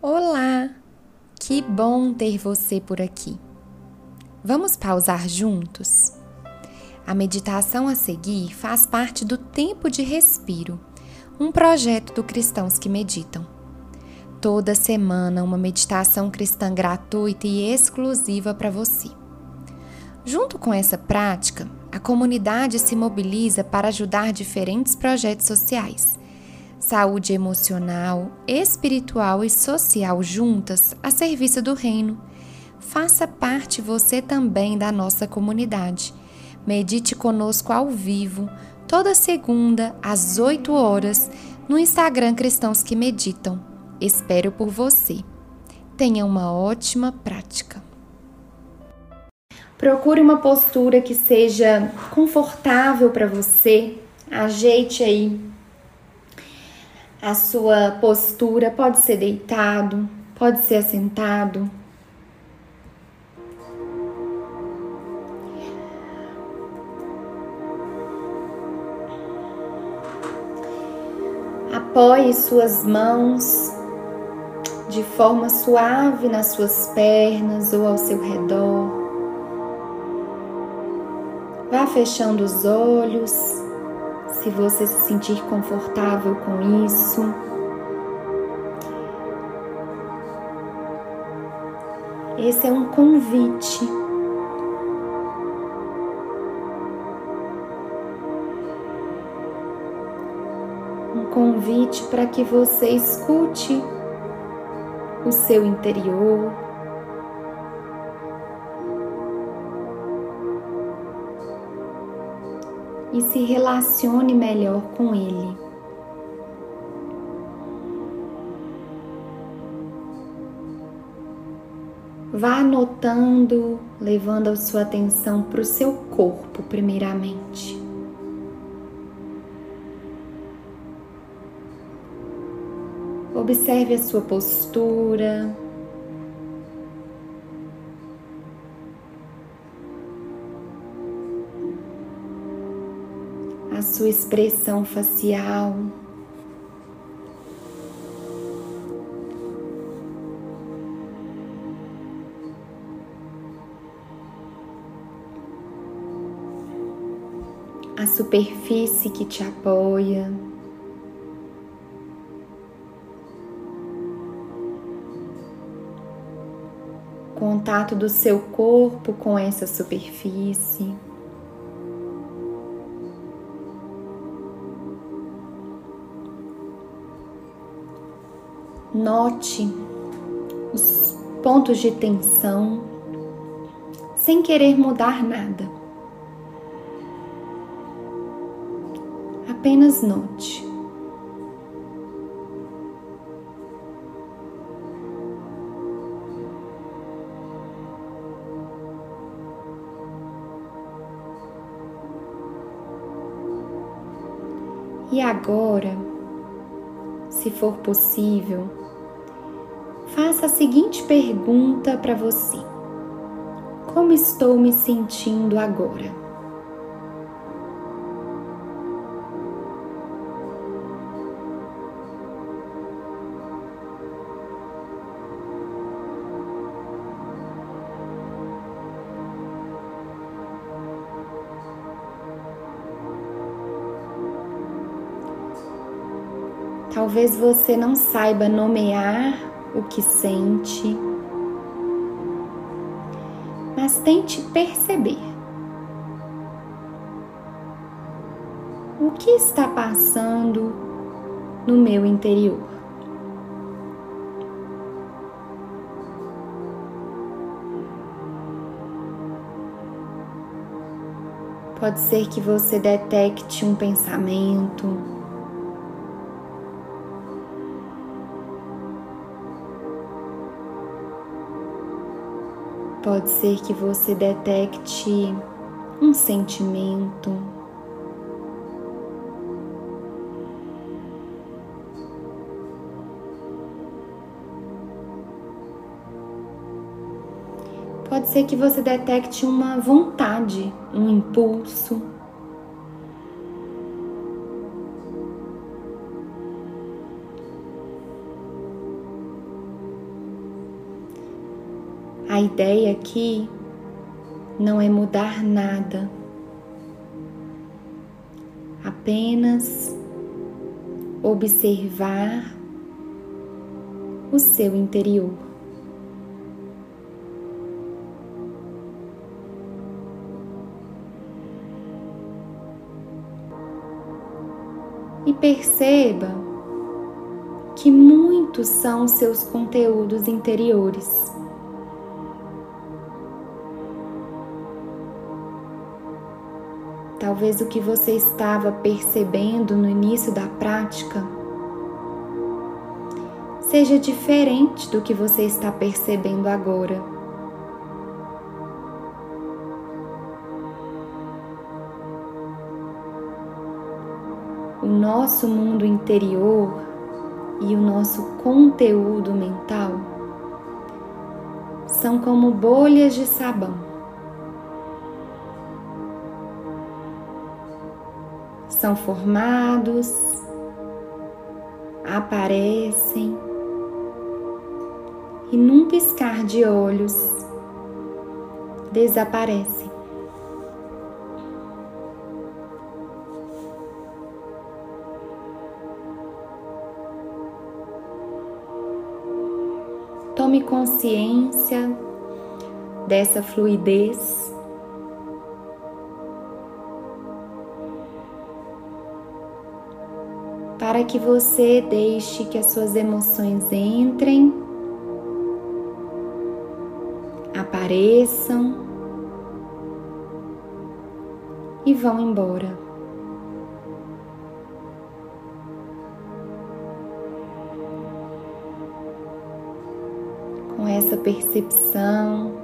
Olá! Que bom ter você por aqui. Vamos pausar juntos? A meditação a seguir faz parte do Tempo de Respiro, um projeto do Cristãos que Meditam. Toda semana, uma meditação cristã gratuita e exclusiva para você. Junto com essa prática, a comunidade se mobiliza para ajudar diferentes projetos sociais saúde emocional, espiritual e social juntas a serviço do Reino. Faça parte você também da nossa comunidade. Medite conosco ao vivo, toda segunda, às 8 horas, no Instagram Cristãos que Meditam. Espero por você. Tenha uma ótima prática. Procure uma postura que seja confortável para você. Ajeite aí a sua postura pode ser deitado, pode ser assentado. Apoie suas mãos de forma suave nas suas pernas ou ao seu redor. Vá fechando os olhos se você se sentir confortável com isso. Esse é um convite. Um convite para que você escute o seu interior, e se relacione melhor com Ele. Vá anotando, levando a sua atenção para o seu corpo, primeiramente. Observe a sua postura, sua expressão facial. A superfície que te apoia. Contato do seu corpo com essa superfície. Note os pontos de tensão sem querer mudar nada. Apenas note. E agora, se for possível, faça a seguinte pergunta para você: Como estou me sentindo agora? Talvez você não saiba nomear o que sente, mas tente perceber o que está passando no meu interior. Pode ser que você detecte um pensamento, Pode ser que você detecte um sentimento. Pode ser que você detecte uma vontade, um impulso. A ideia aqui não é mudar nada, apenas observar o seu interior. E perceba que muitos são seus conteúdos interiores. Talvez o que você estava percebendo no início da prática seja diferente do que você está percebendo agora. O nosso mundo interior e o nosso conteúdo mental são como bolhas de sabão. São formados, aparecem e num piscar de olhos desaparecem. Tome consciência dessa fluidez para que você deixe que as suas emoções entrem, apareçam e vão embora. Com essa percepção,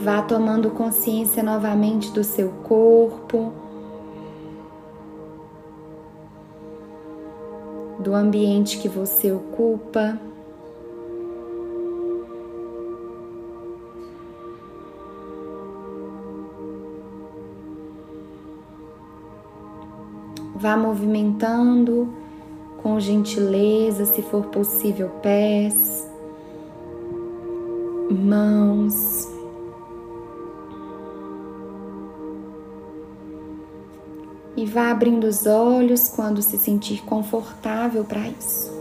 vá tomando consciência novamente do seu corpo. Do ambiente que você ocupa. Vá movimentando com gentileza, se for possível, pés, mãos. E vá abrindo os olhos quando se sentir confortável para isso.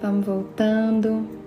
Vamos voltando.